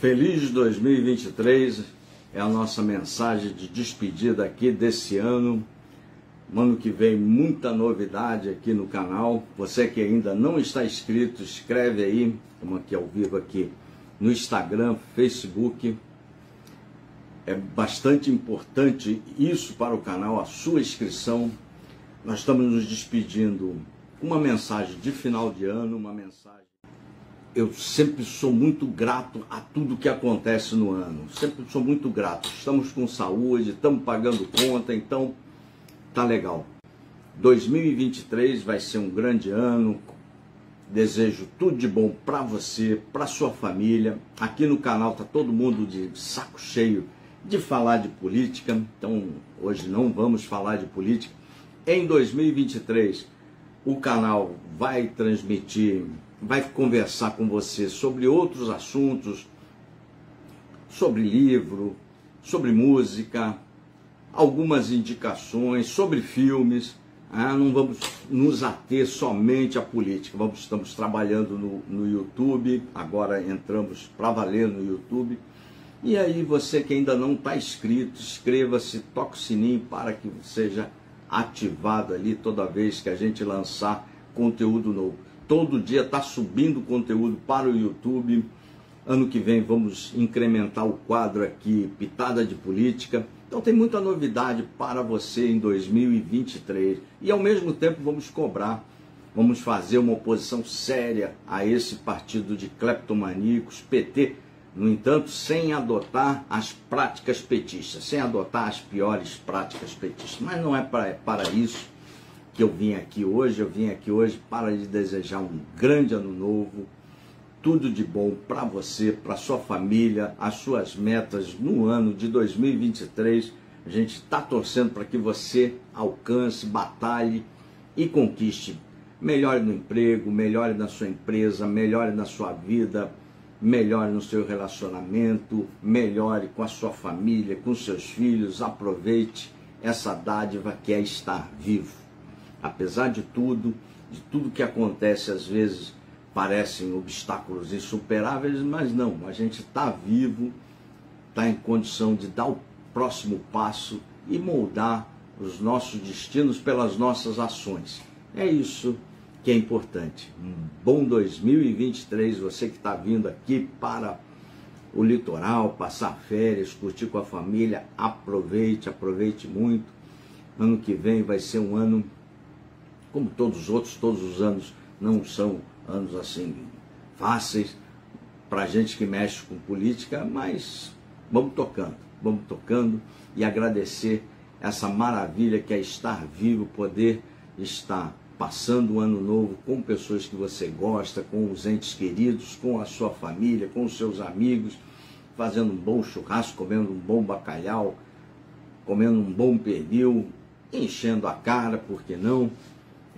Feliz 2023 é a nossa mensagem de despedida aqui desse ano. Ano que vem, muita novidade aqui no canal. Você que ainda não está inscrito, escreve aí. Estamos aqui ao vivo aqui no Instagram, Facebook. É bastante importante isso para o canal, a sua inscrição. Nós estamos nos despedindo uma mensagem de final de ano, uma mensagem eu sempre sou muito grato a tudo que acontece no ano. Sempre sou muito grato. Estamos com saúde, estamos pagando conta, então tá legal. 2023 vai ser um grande ano. Desejo tudo de bom para você, para sua família. Aqui no canal tá todo mundo de saco cheio de falar de política. Então, hoje não vamos falar de política. Em 2023, o canal vai transmitir vai conversar com você sobre outros assuntos, sobre livro, sobre música, algumas indicações, sobre filmes. Ah, não vamos nos ater somente à política. Vamos, estamos trabalhando no, no YouTube, agora entramos para valer no YouTube. E aí, você que ainda não está inscrito, inscreva-se, toque o sininho para que seja ativado ali toda vez que a gente lançar conteúdo novo todo dia está subindo conteúdo para o YouTube. Ano que vem vamos incrementar o quadro aqui, Pitada de Política. Então tem muita novidade para você em 2023. E ao mesmo tempo vamos cobrar, vamos fazer uma oposição séria a esse partido de cleptomaníacos, PT. No entanto, sem adotar as práticas petistas, sem adotar as piores práticas petistas. Mas não é para, para isso que eu vim aqui hoje. Eu vim aqui hoje para lhe desejar um grande ano novo, tudo de bom para você, para sua família, as suas metas no ano de 2023. A gente está torcendo para que você alcance, batalhe e conquiste. Melhore no emprego, melhore na sua empresa, melhore na sua vida, melhore no seu relacionamento, melhore com a sua família, com seus filhos. Aproveite essa dádiva que é estar vivo apesar de tudo, de tudo que acontece, às vezes parecem obstáculos insuperáveis, mas não, a gente está vivo, está em condição de dar o próximo passo e moldar os nossos destinos pelas nossas ações. É isso que é importante. Um bom 2023, você que está vindo aqui para o litoral, passar férias, curtir com a família, aproveite, aproveite muito. Ano que vem vai ser um ano como todos os outros, todos os anos não são anos assim fáceis para gente que mexe com política, mas vamos tocando, vamos tocando e agradecer essa maravilha que é estar vivo, poder estar passando o ano novo com pessoas que você gosta, com os entes queridos, com a sua família, com os seus amigos, fazendo um bom churrasco, comendo um bom bacalhau, comendo um bom pernil, enchendo a cara, por que não?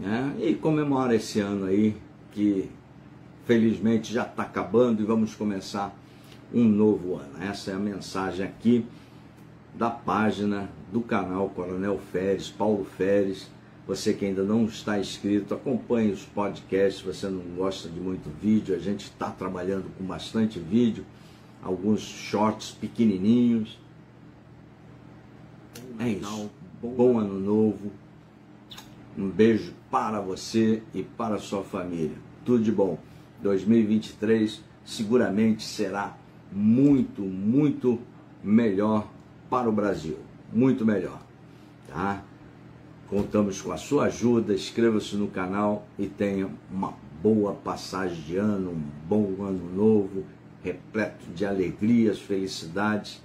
né? e comemora esse ano aí que felizmente já está acabando e vamos começar um novo ano. Essa é a mensagem aqui da página do canal Coronel Feres, Paulo Feres. Você que ainda não está inscrito, acompanhe os podcasts. Você não gosta de muito vídeo, a gente está trabalhando com bastante vídeo, alguns shorts pequenininhos. É isso. Bom ano novo. Um beijo para você e para a sua família. Tudo de bom. 2023 seguramente será muito, muito melhor para o Brasil. Muito melhor. Tá? Contamos com a sua ajuda. Inscreva-se no canal e tenha uma boa passagem de ano, um bom ano novo, repleto de alegrias, felicidades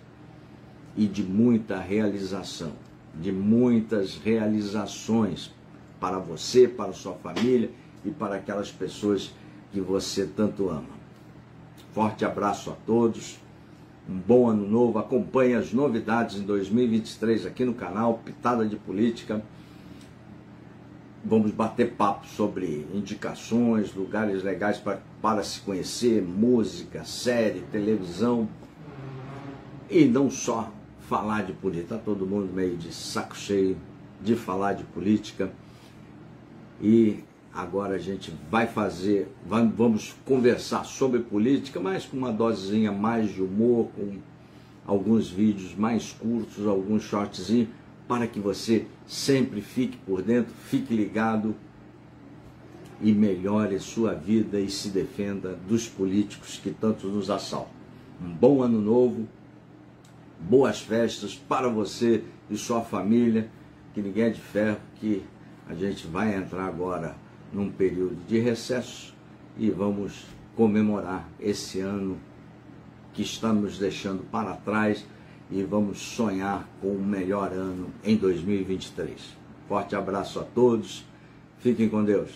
e de muita realização, de muitas realizações para você, para sua família e para aquelas pessoas que você tanto ama. Forte abraço a todos, um bom ano novo. Acompanhe as novidades em 2023 aqui no canal Pitada de Política. Vamos bater papo sobre indicações, lugares legais para, para se conhecer, música, série, televisão. E não só falar de política, está todo mundo meio de saco cheio de falar de política. E Agora a gente vai fazer, vamos conversar sobre política, mas com uma dosezinha mais de humor, com alguns vídeos mais curtos, alguns shortzinhos, para que você sempre fique por dentro, fique ligado e melhore sua vida e se defenda dos políticos que tanto nos assaltam. Um bom ano novo, boas festas para você e sua família, que ninguém é de ferro, que a gente vai entrar agora num período de recesso e vamos comemorar esse ano que estamos deixando para trás e vamos sonhar com o um melhor ano em 2023. Forte abraço a todos, fiquem com Deus.